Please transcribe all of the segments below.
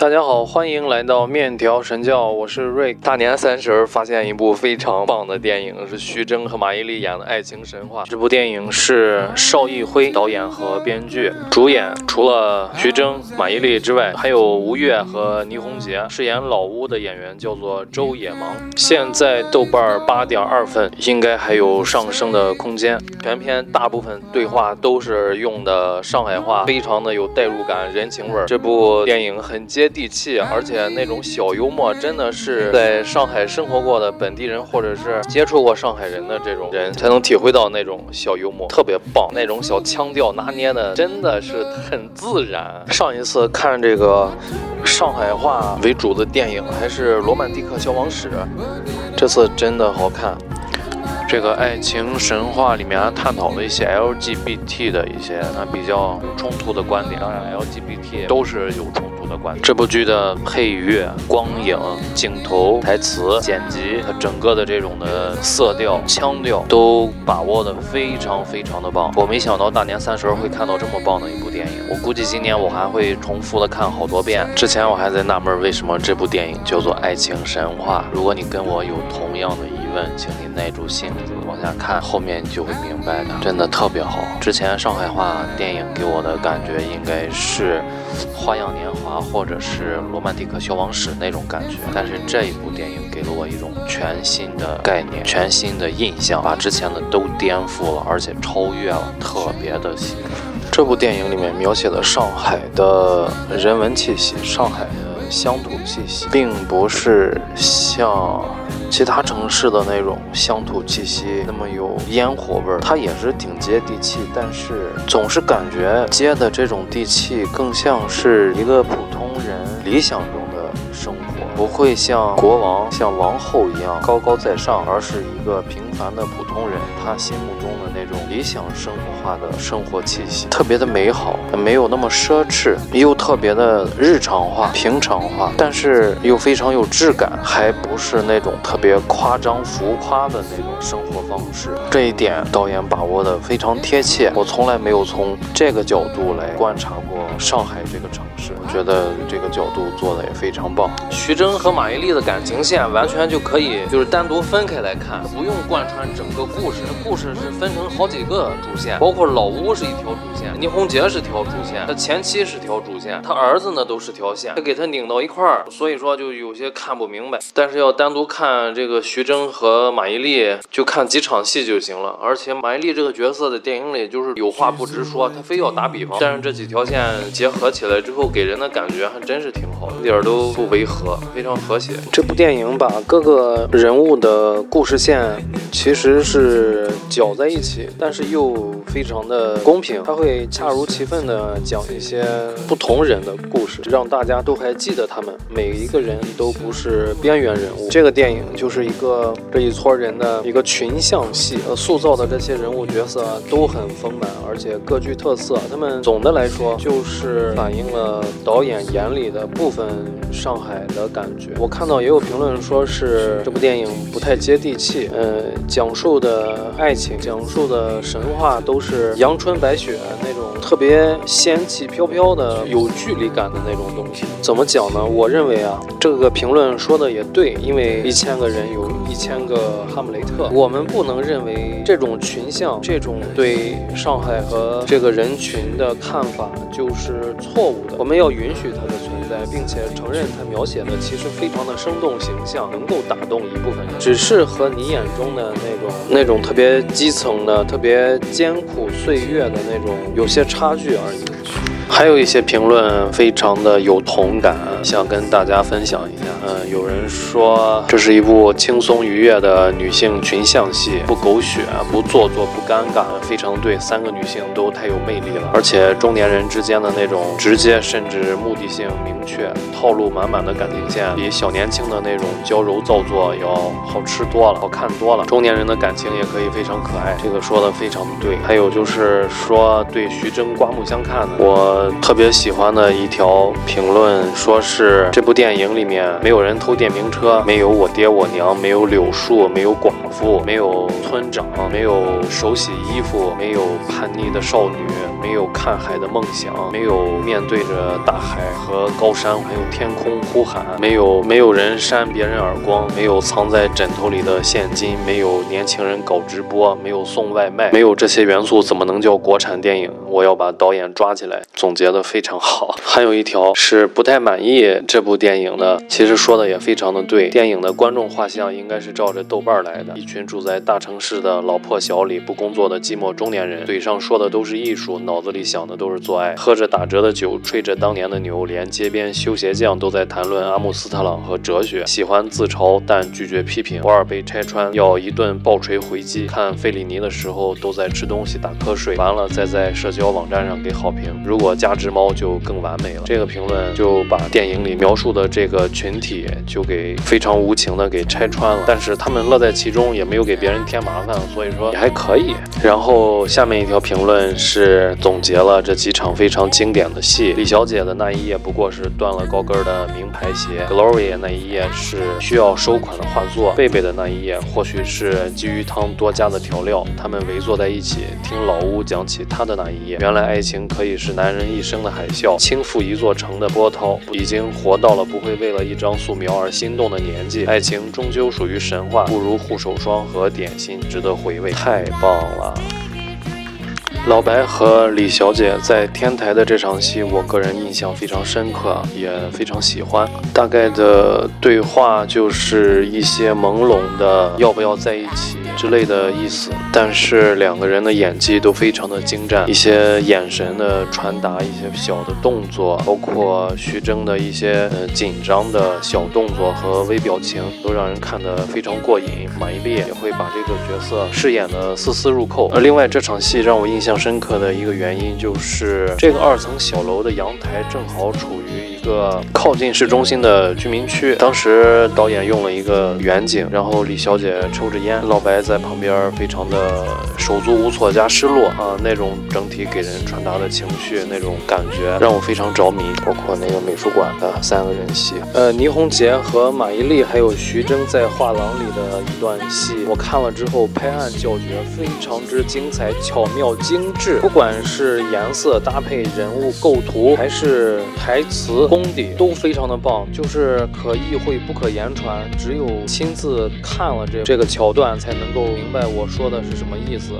大家好，欢迎来到面条神教，我是瑞。大年三十发现一部非常棒的电影，是徐峥和马伊琍演的爱情神话。这部电影是邵艺辉导演和编剧，主演除了徐峥、马伊琍之外，还有吴越和倪虹洁。饰演老屋的演员叫做周野芒。现在豆瓣八点二分，应该还有上升的空间。全片大部分对话都是用的上海话，非常的有代入感、人情味儿。这部电影很接。地气，而且那种小幽默，真的是在上海生活过的本地人，或者是接触过上海人的这种人，才能体会到那种小幽默，特别棒。那种小腔调拿捏的真的是很自然。上一次看这个上海话为主的电影还是《罗曼蒂克消亡史》，这次真的好看。这个爱情神话里面探讨了一些 LGBT 的一些啊比较冲突的观点，当然 LGBT 都是有冲突的观。这部剧的配乐、光影、镜头、台词、剪辑，它整个的这种的色调、腔调都把握的非常非常的棒。我没想到大年三十会看到这么棒的一部电影，我估计今年我还会重复的看好多遍。之前我还在纳闷为什么这部电影叫做爱情神话。如果你跟我有同样的疑问，请你耐住性。子下看，后面你就会明白的，真的特别好。之前上海话电影给我的感觉应该是《花样年华》或者是《罗曼蒂克消亡史》那种感觉，但是这一部电影给了我一种全新的概念、全新的印象，把之前的都颠覆了，而且超越了，特别的喜欢。这部电影里面描写的上海的人文气息，上海的乡土气息，并不是像。其他城市的那种乡土气息，那么有烟火味儿，它也是挺接地气，但是总是感觉接的这种地气更像是一个普通人理想中的生活，不会像国王、像王后一样高高在上，而是一个平凡的普通人，他心目中的那种理想生活化的生活气息，特别的美好，没有那么奢侈，又特别的日常化、平常化，但是又非常有质感，还不是那种特。别夸张浮夸的那种生活方式，这一点导演把握的非常贴切。我从来没有从这个角度来观察过上海这个城市，我觉得这个角度做的也非常棒。徐峥和马伊琍的感情线完全就可以就是单独分开来看，不用贯穿整个故事。故事是分成好几个主线，包括老吴是一条主线，倪虹洁是条主线，他前妻是条主线，他儿子呢都是条线，他给他拧到一块儿，所以说就有些看不明白。但是要单独看。这个徐峥和马伊琍就看几场戏就行了，而且马伊琍这个角色在电影里就是有话不直说，他非要打比方。但是这几条线结合起来之后，给人的感觉还真是挺好，一点都不违和，非常和谐。这部电影把各个人物的故事线其实是搅在一起，但是又非常的公平，他会恰如其分的讲一些不同人的故事，让大家都还记得他们，每一个人都不是边缘人物。这个电影。就是一个这一撮人的一个群像戏，呃，塑造的这些人物角色都很丰满，而且各具特色。他们总的来说就是反映了导演眼里的部分上海的感觉。我看到也有评论说是这部电影不太接地气，呃，讲述的爱情、讲述的神话都是阳春白雪那种特别仙气飘飘的、有距离感的那种东西。怎么讲呢？我认为啊，这个评论说的也对，因为一千个。人有一千个哈姆雷特，我们不能认为这种群像、这种对上海和这个人群的看法就是错误的。我们要允许它的存在，并且承认他描写的其实非常的生动形象，能够打动一部分人。只是和你眼中的那种、那种特别基层的、特别艰苦岁月的那种有些差距而已。还有一些评论非常的有同感，想跟大家分享一下。嗯，有人说这是一部轻松愉悦的女性群像戏，不狗血，不做作，不尴尬，非常对，三个女性都太有魅力了。而且中年人之间的那种直接甚至目的性明确、套路满满的感情线，比小年轻的那种娇柔造作要好吃多了，好看多了。中年人的感情也可以非常可爱，这个说的非常对。还有就是说对徐峥刮目相看的，我。特别喜欢的一条评论说是是这部电影里面没有人偷电瓶车，没有我爹我娘，没有柳树，没有寡妇，没有村长，没有手洗衣服，没有叛逆的少女，没有看海的梦想，没有面对着大海和高山还有天空呼喊，没有没有人扇别人耳光，没有藏在枕头里的现金，没有年轻人搞直播，没有送外卖，没有这些元素怎么能叫国产电影？我要把导演抓起来，总结的非常好。还有一条是不太满意这部电影呢，其实说的也非常的对。电影的观众画像应该是照着豆瓣来的，一群住在大城市的老破小里不工作的寂寞中年人，嘴上说的都是艺术，脑子里想的都是做爱，喝着打折的酒，吹着当年的牛，连街边修鞋匠都在谈论阿姆斯特朗和哲学，喜欢自嘲但拒绝批评，偶尔被拆穿要一顿暴锤回击，看费里尼的时候都在吃东西打瞌睡，完了再在社交网站上给好评，如果加只猫就更完美了。这个评论就把电影里描述的这个群体就给非常无情的给拆穿了，但是他们乐在其中，也没有给别人添麻烦，所以说也还可以。然后下面一条评论是总结了这几场非常经典的戏。李小姐的那一页不过是断了高跟的名牌鞋，Gloria 那一页是需要收款的画作，贝贝的那一页或许是鲫鱼汤多加的调料。他们围坐在一起，听老屋讲起他的那一页。原来爱情可以是男人一生的海啸，倾覆一座城的波涛。已经经活到了不会为了一张素描而心动的年纪，爱情终究属于神话，不如护手霜和点心值得回味。太棒了！老白和李小姐在天台的这场戏，我个人印象非常深刻，也非常喜欢。大概的对话就是一些朦胧的“要不要在一起”之类的意思，但是两个人的演技都非常的精湛，一些眼神的传达，一些小的动作，包括徐峥的一些呃紧张的小动作和微表情，都让人看得非常过瘾。马伊琍也会把这个角色饰演的丝丝入扣。而另外这场戏让我印象深刻的一个原因，就是这个二层小楼的阳台正好处于一个靠近市中心的居民区。当时导演用了一个远景，然后李小姐抽着烟，老白在旁边非常的手足无措加失落啊，那种整体给人传达的情绪，那种感觉让我非常着迷。包括那个美术馆的三个人戏，呃，倪虹洁和马伊琍还有徐峥在画廊里的一段戏，我看了之后拍案叫绝，非常之精彩、巧妙、精致。不管是颜色搭配、人物构图，还是台词功底，都非常的棒，就是可意会不可言传，只有亲自看了这这个桥段，才能够明白我说的是什么意思。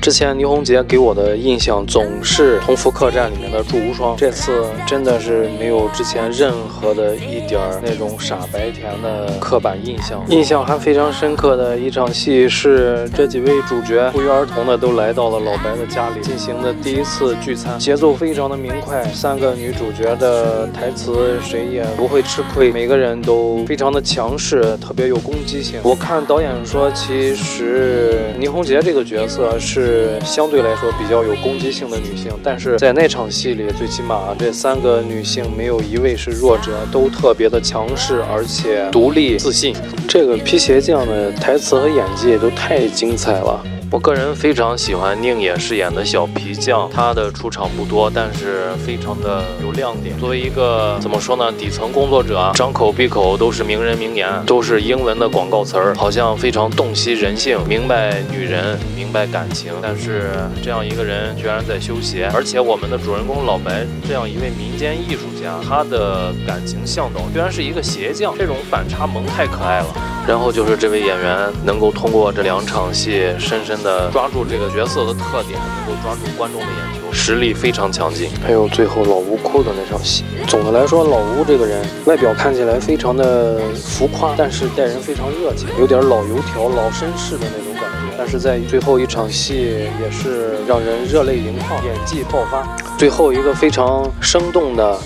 之前倪虹洁给我的印象总是《同福客栈》里面的祝无双，这次真的是没有之前任何的一点儿那种傻白甜的刻板印象。印象还非常深刻的一场戏是这几位主角不约而同的都来到了老白的家里进行的第一次聚餐，节奏非常的明快，三个女主角的台词谁也不会吃亏，每个人都非常的强势，特别有攻击性。我看导演说，其实倪虹洁这个角色是。是相对来说比较有攻击性的女性，但是在那场戏里，最起码这三个女性没有一位是弱者，都特别的强势，而且独立自信。这个皮鞋匠的台词和演技都太精彩了。我个人非常喜欢宁野饰演的小皮匠，他的出场不多，但是非常的有亮点。作为一个怎么说呢，底层工作者，张口闭口都是名人名言，都是英文的广告词儿，好像非常洞悉人性，明白女人，明白感情。但是这样一个人居然在修鞋，而且我们的主人公老白这样一位民间艺术家，他的感情向导居然是一个鞋匠，这种反差萌太可爱了。然后就是这位演员能够通过这两场戏，深深。的抓住这个角色的特点，能够抓住观众的眼球，实力非常强劲。还有最后老吴哭的那场戏。总的来说，老吴这个人外表看起来非常的浮夸，但是待人非常热情，有点老油条、老绅士的那种感觉。但是在最后一场戏，也是让人热泪盈眶，演技爆发。最后一个非常生动的。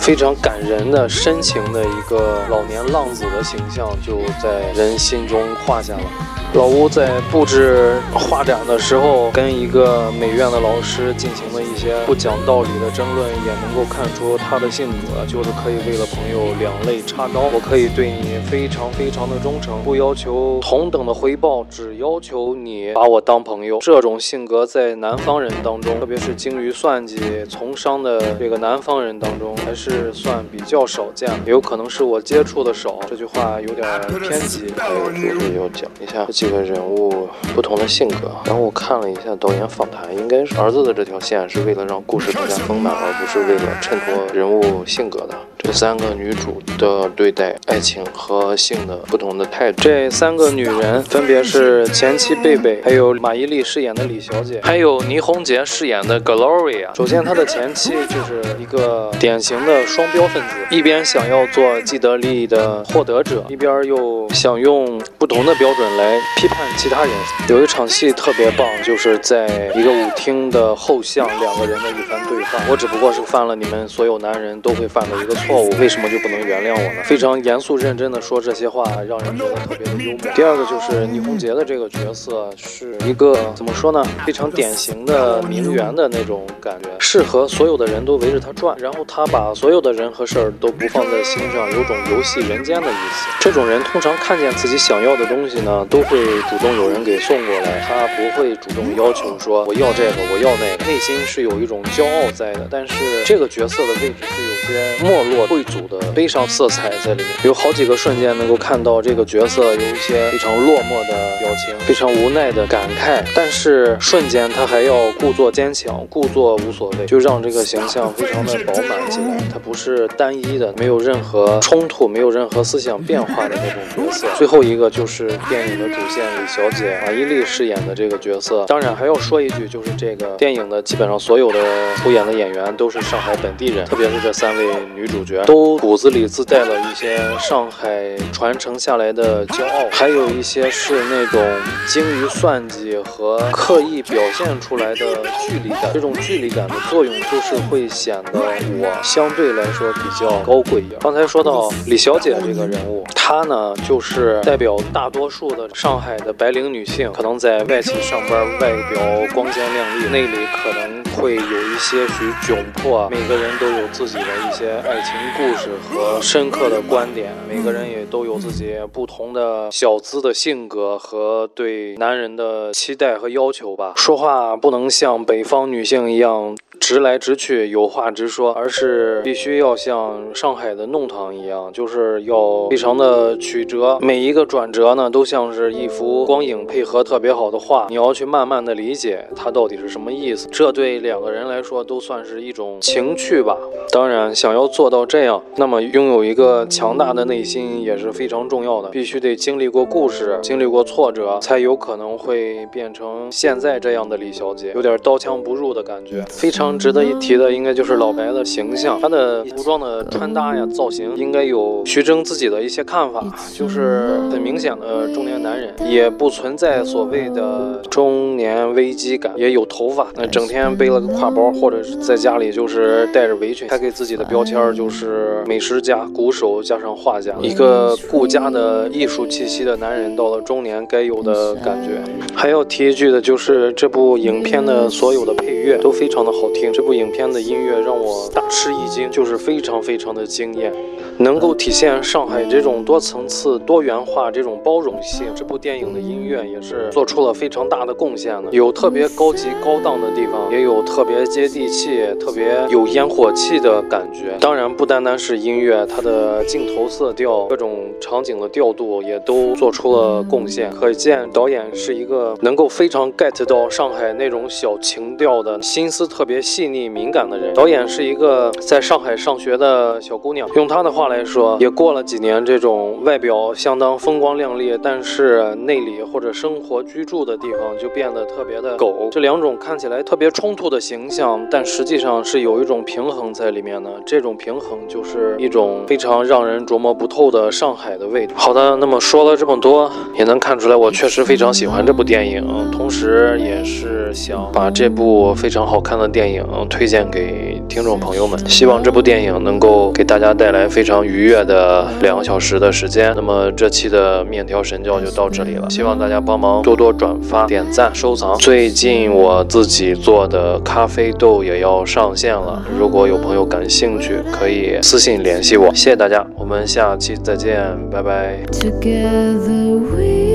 非常感人的、深情的一个老年浪子的形象，就在人心中画下了。老吴在布置画展的时候，跟一个美院的老师进行了一些不讲道理的争论，也能够看出他的性格，就是可以为了朋友两肋插刀。我可以对你非常非常的忠诚，不要求同等的回报，只要求你把我当朋友。这种性格在南方人当中，特别是精于算计、从商的这个南方人当中，还是。算比较少见，也有可能是我接触的少。这句话有点偏激。还有就是要讲一下几个人物不同的性格。然后我看了一下导演访谈，应该是儿子的这条线是为了让故事更加丰满，而不是为了衬托人物性格的。这三个女主的对待爱情和性的不同的态度。这三个女人分别是前妻贝贝，还有马伊琍饰演的李小姐，还有倪虹洁饰演的 Gloria。首先，她的前妻就是一个典型的双标分子，一边想要做既得利益的获得者，一边又想用不同的标准来批判其他人。有一场戏特别棒，就是在一个舞厅的后巷，两个人的一番对话。我只不过是犯了你们所有男人都会犯的一个错。错误为什么就不能原谅我呢？非常严肃认真的说这些话，让人觉得特别的幽默。第二个就是倪虹洁的这个角色是一个怎么说呢？非常典型的名媛的那种感觉，适合所有的人都围着她转。然后她把所有的人和事儿都不放在心上，有种游戏人间的意思。这种人通常看见自己想要的东西呢，都会主动有人给送过来，他不会主动要求说我要这个我要那个，内心是有一种骄傲在的。但是这个角色的位置是有些没落。贵族的悲伤色彩在里面，有好几个瞬间能够看到这个角色有一些非常落寞的表情，非常无奈的感慨。但是瞬间他还要故作坚强，故作无所谓，就让这个形象非常的饱满起来。他不是单一的，没有任何冲突，没有任何思想变化的那种角色。最后一个就是电影的主线李小姐马伊琍饰演的这个角色。当然还要说一句，就是这个电影的基本上所有的出演的演员都是上海本地人，特别是这三位女主角。都骨子里自带了一些上海传承下来的骄傲，还有一些是那种精于算计和刻意表现出来的距离感。这种距离感的作用，就是会显得我相对来说比较高贵一点。刚才说到李小姐这个人物，她呢就是代表大多数的上海的白领女性，可能在外企上班，外表光鲜亮丽，内里可能会有一些许窘迫。每个人都有自己的一些爱情。故事和深刻的观点，每个人也都有自己不同的小资的性格和对男人的期待和要求吧。说话不能像北方女性一样。直来直去，有话直说，而是必须要像上海的弄堂一样，就是要非常的曲折，每一个转折呢，都像是一幅光影配合特别好的画，你要去慢慢的理解它到底是什么意思。这对两个人来说都算是一种情趣吧。当然，想要做到这样，那么拥有一个强大的内心也是非常重要的，必须得经历过故事，经历过挫折，才有可能会变成现在这样的李小姐，有点刀枪不入的感觉，非常。值得一提的应该就是老白的形象，他的服装的穿搭呀、造型，应该有徐峥自己的一些看法，就是很明显的中年男人，也不存在所谓的中年危机感，也有头发，那整天背了个挎包，或者是在家里就是带着围裙，他给自己的标签就是美食家、鼓手加上画家，一个顾家的艺术气息的男人，到了中年该有的感觉。还要提一句的就是这部影片的所有的配乐都非常的好听。这部影片的音乐让我大吃一惊，就是非常非常的惊艳。能够体现上海这种多层次、多元化这种包容性，这部电影的音乐也是做出了非常大的贡献的。有特别高级高档的地方，也有特别接地气、特别有烟火气的感觉。当然，不单单是音乐，它的镜头色调、各种场景的调度也都做出了贡献。可见导演是一个能够非常 get 到上海那种小情调的心思特别细腻敏感的人。导演是一个在上海上学的小姑娘，用她的话。来说也过了几年，这种外表相当风光亮丽，但是内里或者生活居住的地方就变得特别的狗。这两种看起来特别冲突的形象，但实际上是有一种平衡在里面的。这种平衡就是一种非常让人琢磨不透的上海的味道。好的，那么说了这么多，也能看出来我确实非常喜欢这部电影，同时也是想把这部非常好看的电影推荐给听众朋友们。希望这部电影能够给大家带来非常。非常愉悦的两个小时的时间，那么这期的面条神教就到这里了。希望大家帮忙多多转发、点赞、收藏。最近我自己做的咖啡豆也要上线了，如果有朋友感兴趣，可以私信联系我。谢谢大家，我们下期再见，拜拜。Together we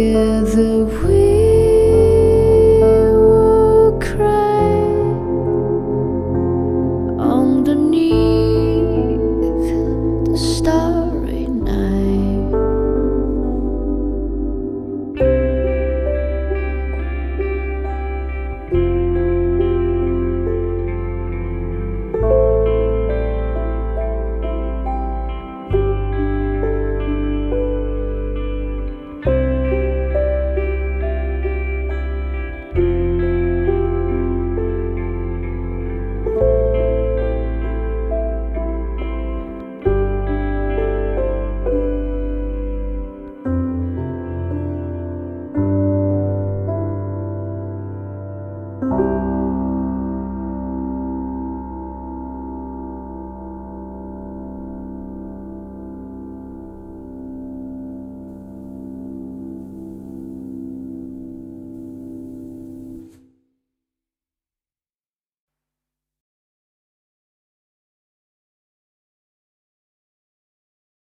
together